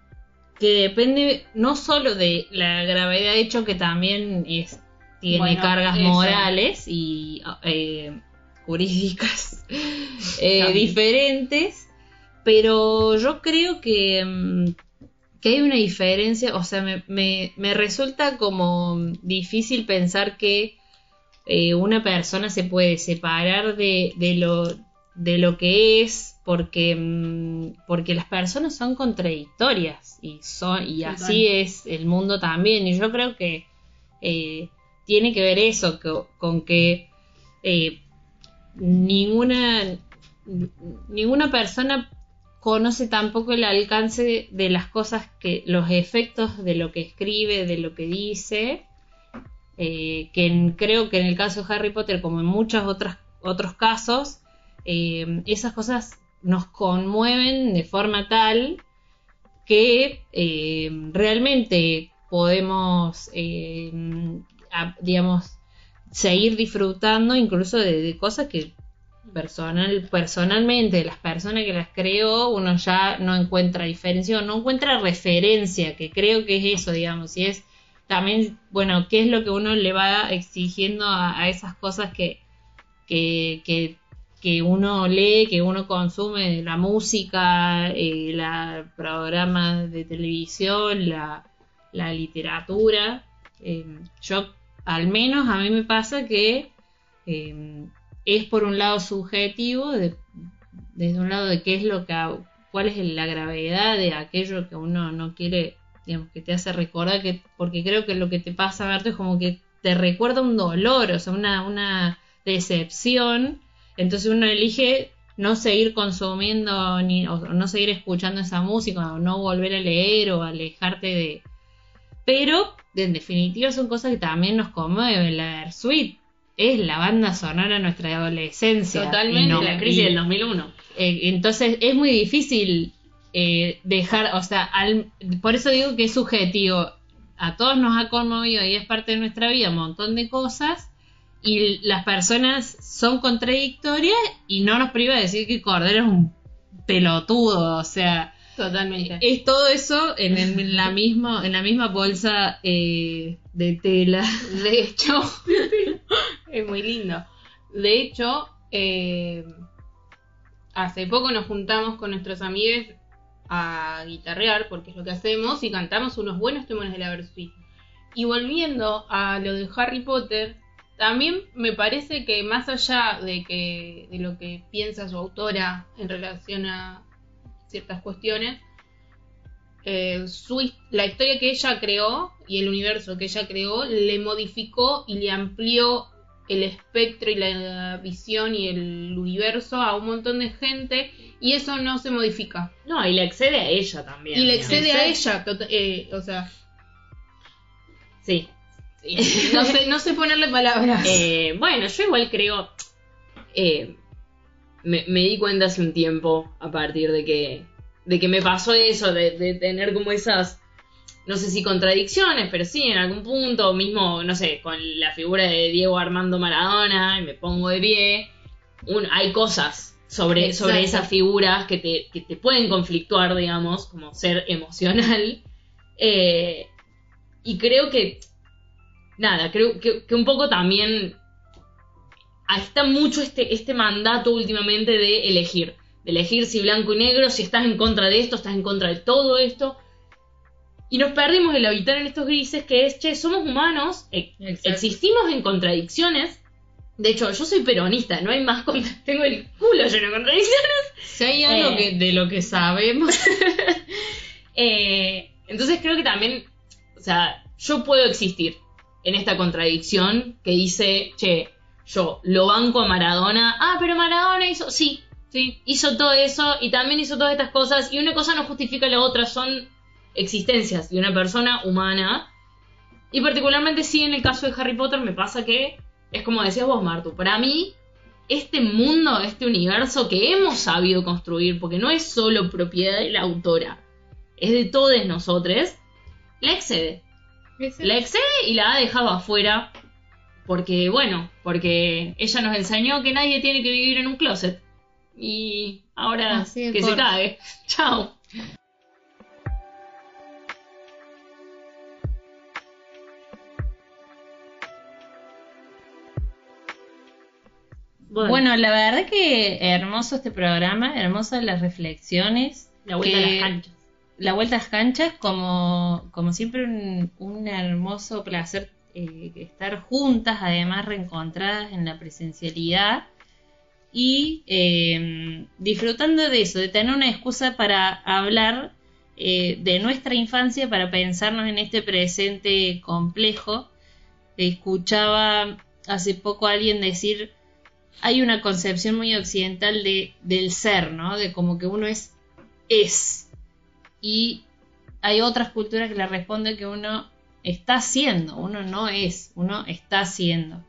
que depende no solo de la gravedad de hecho que también es, tiene Bueno, cargas eso. morales y eh, jurídicas [laughs] eh, diferentes, pero yo creo que, mm, que hay una diferencia, o sea, me, me, me resulta como difícil pensar que eh, una persona se puede separar de, de lo, de lo que es porque, mm, porque las personas son contradictorias y, son, y así es el mundo también. Y yo creo que eh, tiene que ver eso que- con que eh, ninguna, ninguna persona conoce tampoco el alcance de las cosas que, los efectos de lo que escribe, de lo que dice, eh, que creo que en el caso de Harry Potter, como en muchos otros, otros casos, eh, esas cosas nos conmueven de forma tal que eh, realmente podemos, eh, digamos, seguir disfrutando incluso de, cosas que personal, personalmente las personas que las creó uno ya no encuentra diferencia no encuentra referencia, que creo que es eso, digamos, y es también, bueno, qué es lo que uno le va exigiendo a, esas cosas que, que, que, que uno lee, que uno consume, la música, eh, la programa de televisión, la, la literatura. Eh, yo, al menos a mí me pasa que eh, es por un lado subjetivo, de- desde un lado de qué es lo que, cuál es la gravedad de aquello que uno no quiere, digamos, que te hace recordar, que, porque creo que lo que te pasa, Berto, es como que te recuerda un dolor, o sea, una, una decepción, entonces uno elige no seguir consumiendo ni, o no seguir escuchando esa música, o no volver a leer o alejarte de... Pero, en definitiva, son cosas que también nos conmueven. La Versuit es la banda sonora de nuestra adolescencia. Totalmente. Y no- La y- crisis del 2001. eh, entonces es muy difícil eh, dejar, o sea, al- por eso digo que es subjetivo. A todos nos ha conmovido y es parte de nuestra vida un montón de cosas y las personas son contradictorias y no nos priva de decir que Cordero es un pelotudo, o sea, Totalmente. es todo eso en, el- en la misma en la misma bolsa eh, de tela. De hecho, [laughs] es muy lindo. De hecho, eh, hace poco nos juntamos con nuestros amigos a guitarrear, porque es lo que hacemos, y cantamos unos buenos temas de la Versuit. Y volviendo a lo de Harry Potter, también me parece que más allá de que de lo que piensa su autora en relación a ciertas cuestiones, eh, la historia que ella creó y el universo que ella creó le modificó y le amplió el espectro y la visión y el universo a un montón de gente y eso no se modifica No, y le excede a ella también. y le excede a ella eh, o sea Sí. no sé no sé ponerle palabras [laughs] Eh, bueno, yo igual creo. eh, me, me di cuenta hace un tiempo, a partir de que, de que me pasó eso, de, de tener como esas, no sé si contradicciones, pero sí, en algún punto, mismo, no sé, con la figura de Diego Armando Maradona, y me pongo de pie. un- hay cosas sobre, sobre esas figuras que te, que te pueden conflictuar, digamos, como ser emocional. [laughs] Eh, y creo que nada, creo que, que un poco también ah, está mucho este, este mandato últimamente de elegir, de elegir si blanco y negro, si estás en contra de esto, estás en contra de todo esto. Y nos perdimos el habitar en estos grises que es, che, somos humanos, e- Exacto. existimos en contradicciones. De hecho, yo soy peronista, no hay más [laughs] Tengo el culo lleno de contradicciones. Si hay algo Eh. que, de lo que sabemos. [laughs] Eh, entonces creo que también, o sea, yo puedo existir en esta contradicción que dice, che, yo lo banco a Maradona. Ah, pero Maradona hizo, sí, sí, hizo todo eso y también hizo todas estas cosas y una cosa no justifica la otra, son existencias de una persona humana. Y particularmente sí en el caso de Harry Potter me pasa que es como decías vos, Martu, para mí este mundo, este universo que hemos sabido construir, porque no es solo propiedad de la autora, es de todos nosotros, la excede. La excede y la ha dejado afuera porque, bueno, porque ella nos enseñó que nadie tiene que vivir en un closet. Y ahora Así que se cague. [laughs] Chao. Bueno, la verdad que hermoso este programa, hermosas las reflexiones. la vuelta que- a las canchas. La vuelta a las canchas, como, como siempre, un, un hermoso placer eh, estar juntas, además reencontradas en la presencialidad y eh, disfrutando de eso, de tener una excusa para hablar eh, de nuestra infancia, para pensarnos en este presente complejo. Escuchaba hace poco a alguien decir, hay una concepción muy occidental de, del ser, ¿no? De como que uno es, es. Y hay otras culturas que le responden que uno está siendo, uno no es, uno está siendo.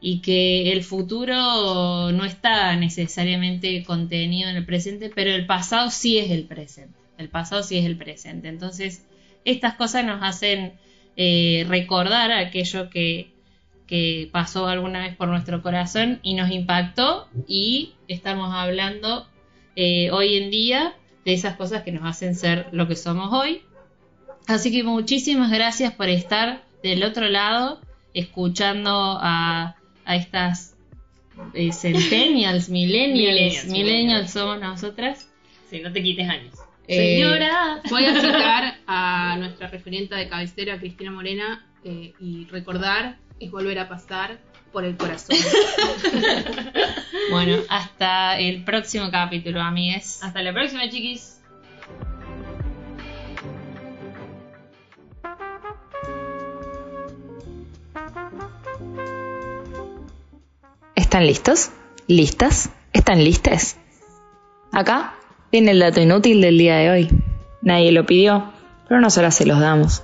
Y que el futuro no está necesariamente contenido en el presente, pero el pasado sí es el presente. El pasado sí es el presente. Entonces, estas cosas nos hacen eh, recordar aquello que, que pasó alguna vez por nuestro corazón y nos impactó y estamos hablando eh, hoy en día de esas cosas que nos hacen ser lo que somos hoy. Así que muchísimas gracias por estar del otro lado, escuchando a, a estas eh, centennials, [laughs] millennials, Millennials, millennials somos nosotras. Si no te quites años. Eh, Señora, voy a [laughs] citar a nuestra referente de cabecera, Cristina Morena, eh, y recordar es volver a pasar por el corazón. [laughs] Bueno, hasta el próximo capítulo, amigues. Hasta la próxima, chiquis. ¿Están listos? ¿Listas? ¿Están listes? Acá viene el dato inútil del día de hoy. Nadie lo pidió, pero nosotras se los damos.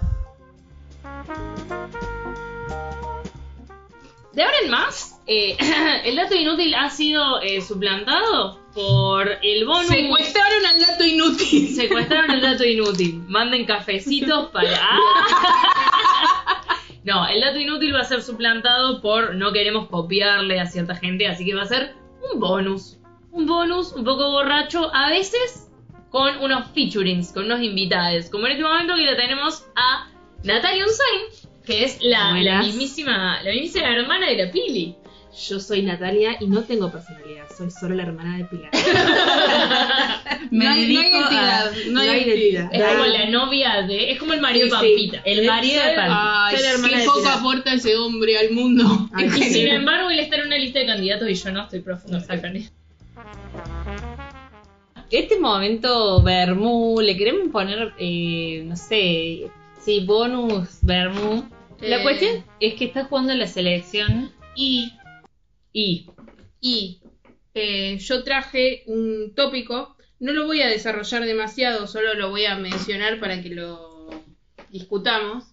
De ahora en más, eh, [clears throat] el dato inútil ha sido eh, suplantado por el bonus. Secuestraron al dato inútil. [laughs] Secuestraron el dato inútil. Manden cafecitos para. [laughs] [laughs] No, el dato inútil va a ser suplantado por no queremos copiarle a cierta gente, así que va a ser un bonus. Un bonus un poco borracho, a veces con unos featurings, con unos invitados. Como en este momento que la tenemos a Natalia Unzain, que es la, mismísima, la mismísima hermana de la Pili. Yo soy Natalia y no tengo personalidad, soy solo la hermana de Pilar. [laughs] Me no, hay, no hay dedico a- identidad, no hay identidad. Es como la novia de. Es como el marido Sí, de sí. Pampita. El marido de Ay, Pampita. qué hermana de poco aporta ese hombre al mundo. [laughs] Y sin embargo, él está en una lista de candidatos y yo no estoy profundo. Este momento Bermú, le queremos poner, eh, no sé, sí, bonus Bermú. La Eh. cuestión es que está jugando la selección Y, y y eh, yo traje un tópico, no lo voy a desarrollar demasiado, solo lo voy a mencionar para que lo discutamos.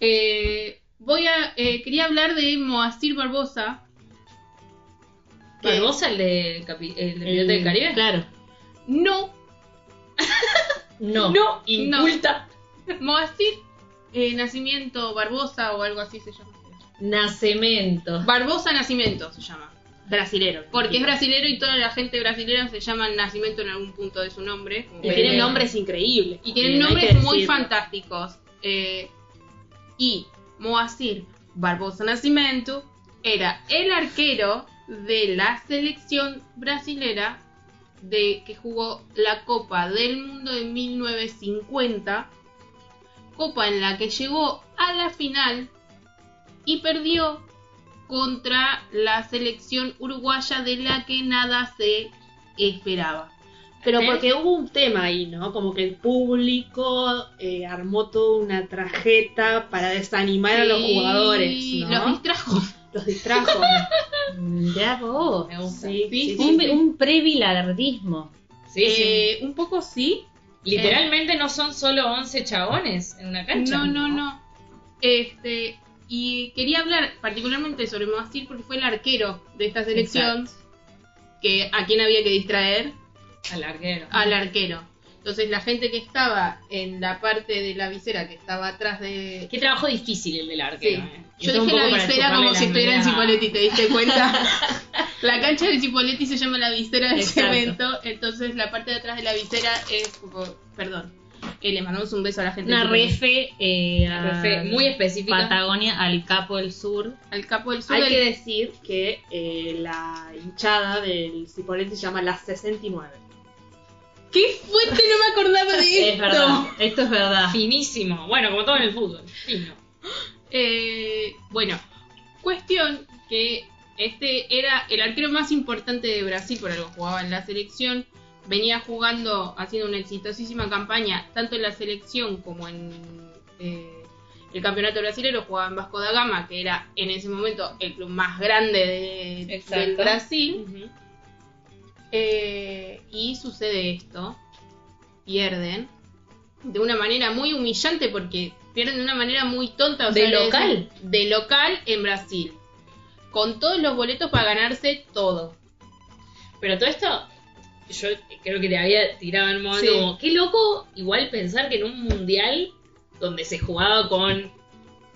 Eh, voy a, eh, quería hablar de Moacir Barbosa. ¿Barbosa, el de, capi- el de del Caribe? Claro. No, [laughs] No. No, inculta. [laughs] Moacir eh, Nacimiento Barbosa o algo así se llama. Nacimiento. Barbosa Nacimiento se llama. Brasilero. Porque es brasilero y toda la gente brasilera se llama Nacimiento en algún punto de su nombre. como Y tienen nombres increíbles. Y tienen Bien, nombres muy decirlo. fantásticos. Eh, y Moacir Barbosa Nascimento era el arquero de la selección brasilera de que jugó la Copa del Mundo en 1950 copa en la que llegó a la final y perdió contra la selección uruguaya de la que nada se esperaba. Pero porque hubo un tema ahí, ¿no? Como que el público eh, armó toda una tarjeta para desanimar a los jugadores, ¿no? Los distrajo. [laughs] Los distrajo. Ya vos. Me gusta. Sí, Un, un previlardismo. Eh, un poco sí. Literalmente no son solo 11 chabones en una cancha. No, no, no. Este, y quería hablar particularmente sobre Moacir porque fue el arquero de esta selección. Que a quien había que distraer Al arquero. al arquero. Entonces la gente que estaba en la parte de la visera que estaba atrás de... Qué trabajo difícil el del arquero. Sí. eh. Yo dije la visera como si estuviera en Cipoletti, ¿te diste cuenta? [laughs] la cancha de Cipoletti se llama la visera del Exacto. cemento, entonces la parte de atrás de la visera es como... Perdón. Eh, le mandamos un beso a la gente. Una de refe, eh, a Refe muy específica. Patagonia al Capo del Sur. Al capo del sur. Hay del- que decir que eh, la hinchada del Cipoletti se llama la 69. ¡Qué fuerte! No me acordaba de [laughs] esto. Es verdad. Esto es verdad. Finísimo. Bueno, como todo en el fútbol. Fino. Eh, bueno, cuestión que este era el arquero más importante de Brasil, por algo jugaba en la selección. Venía jugando, haciendo una exitosísima campaña, tanto en la selección como en eh, el campeonato brasileño. Jugaba en Vasco da Gama, que era en ese momento el club más grande de- del Brasil. Eh, y sucede esto. Pierden de una manera muy humillante porque pierden de una manera muy tonta. O ¿De sea, local? De local en Brasil. Con todos los boletos para ganarse todo. Pero todo esto, yo creo que te había tirado en momento Sí. como, qué loco igual pensar que en un mundial donde se jugaba con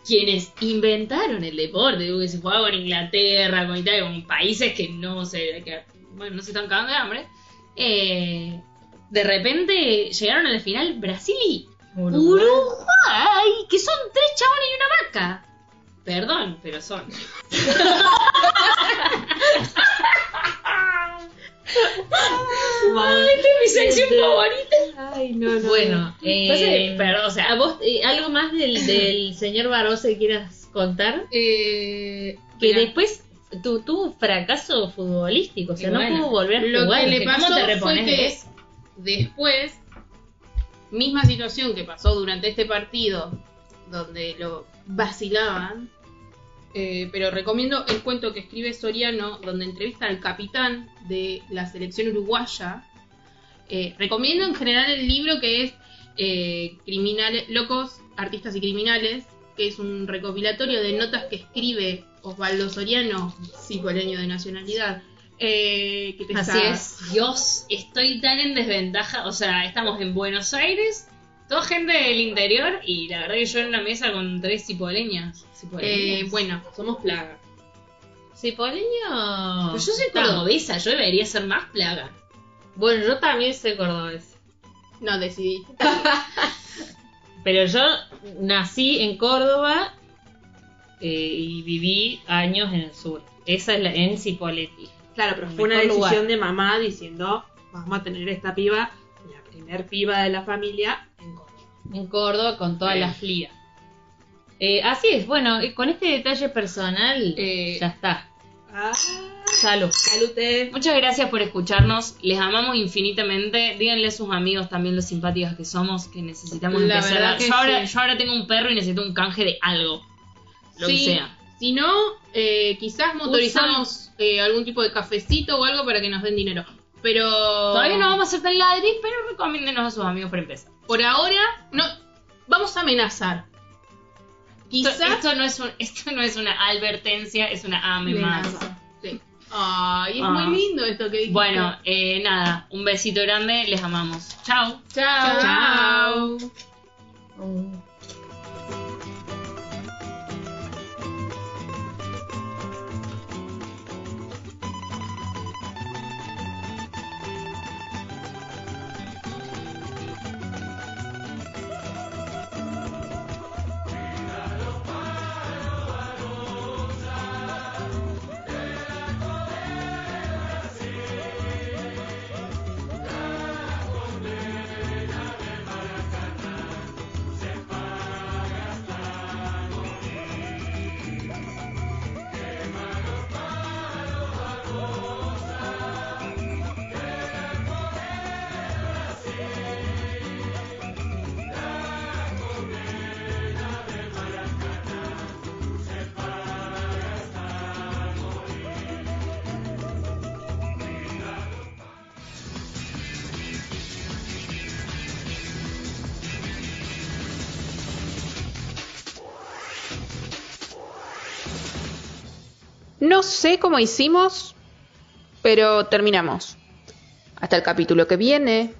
quienes inventaron el deporte, que se jugaba con Inglaterra, con Italia, con países que no se, que, bueno, no se están cagando de hambre, eh, de repente llegaron a la final Brasil y Uruguay, que son tres chabones y una vaca. Perdón, pero son. Ay, esta es mi sección favorita. Ay, no, no. Bueno, eh, pero, o sea, ¿a vos eh, algo más del, del [laughs] señor Barroso que quieras contar? Eh, Que mira, después tu- tuvo fracaso futbolístico, o sea, Y no bueno, pudo volver a lo jugar. que le que ¿cómo pasó te fue que después, misma situación que pasó durante este partido, donde lo vacilaban. eh, pero recomiendo el cuento que escribe Soriano, donde entrevista al capitán de la selección uruguaya. Eh, recomiendo en general el libro que es eh, Criminales, Locos, Artistas y Criminales, que es un recopilatorio de notas que escribe Osvaldo Soriano, cipoleño de nacionalidad. eh, que te Así está- es. Dios, estoy tan en desventaja. O sea, estamos en Buenos Aires, toda gente del interior, y la verdad que yo en una mesa con tres cipoleñas. Eh, bueno, Somos plaga. ¿Cipoleño? Pero yo soy cordobesa, yo debería ser más plaga. Bueno, yo también soy cordobés. no decidí. [laughs] Pero yo nací en Córdoba eh, y viví años en el sur. Esa es la, en Cipolletti. Claro, pero fue una decisión lugar. de mamá diciendo, vamos a tener esta piba, la primer piba de la familia en Córdoba. En Córdoba con todas Sí. las. Eh, así es, bueno, eh, con este detalle personal Eh, ya está. Ah, Salud. salute. Muchas gracias por escucharnos, les amamos infinitamente. Díganle a sus amigos también lo simpáticas que somos, que necesitamos La empezar a- yo, ahora, yo ahora tengo un perro y necesito un canje de algo. Lo Sí, que sea. Si no, eh, quizás motorizamos eh, algún tipo de cafecito o algo para que nos den dinero. Pero Todavía no vamos a ser tan ladris, pero recomiéndenos a sus amigos para empezar. por ahora no vamos a amenazar. Esto, Quizás esto no es un- esto no es una advertencia, es una amenaza. Sí. Ay, es Ah. muy lindo esto que dijiste. Bueno, eh, nada, un besito grande, les amamos. Chao. chao. Chao. No sé cómo hicimos, pero terminamos. Hasta el capítulo que viene.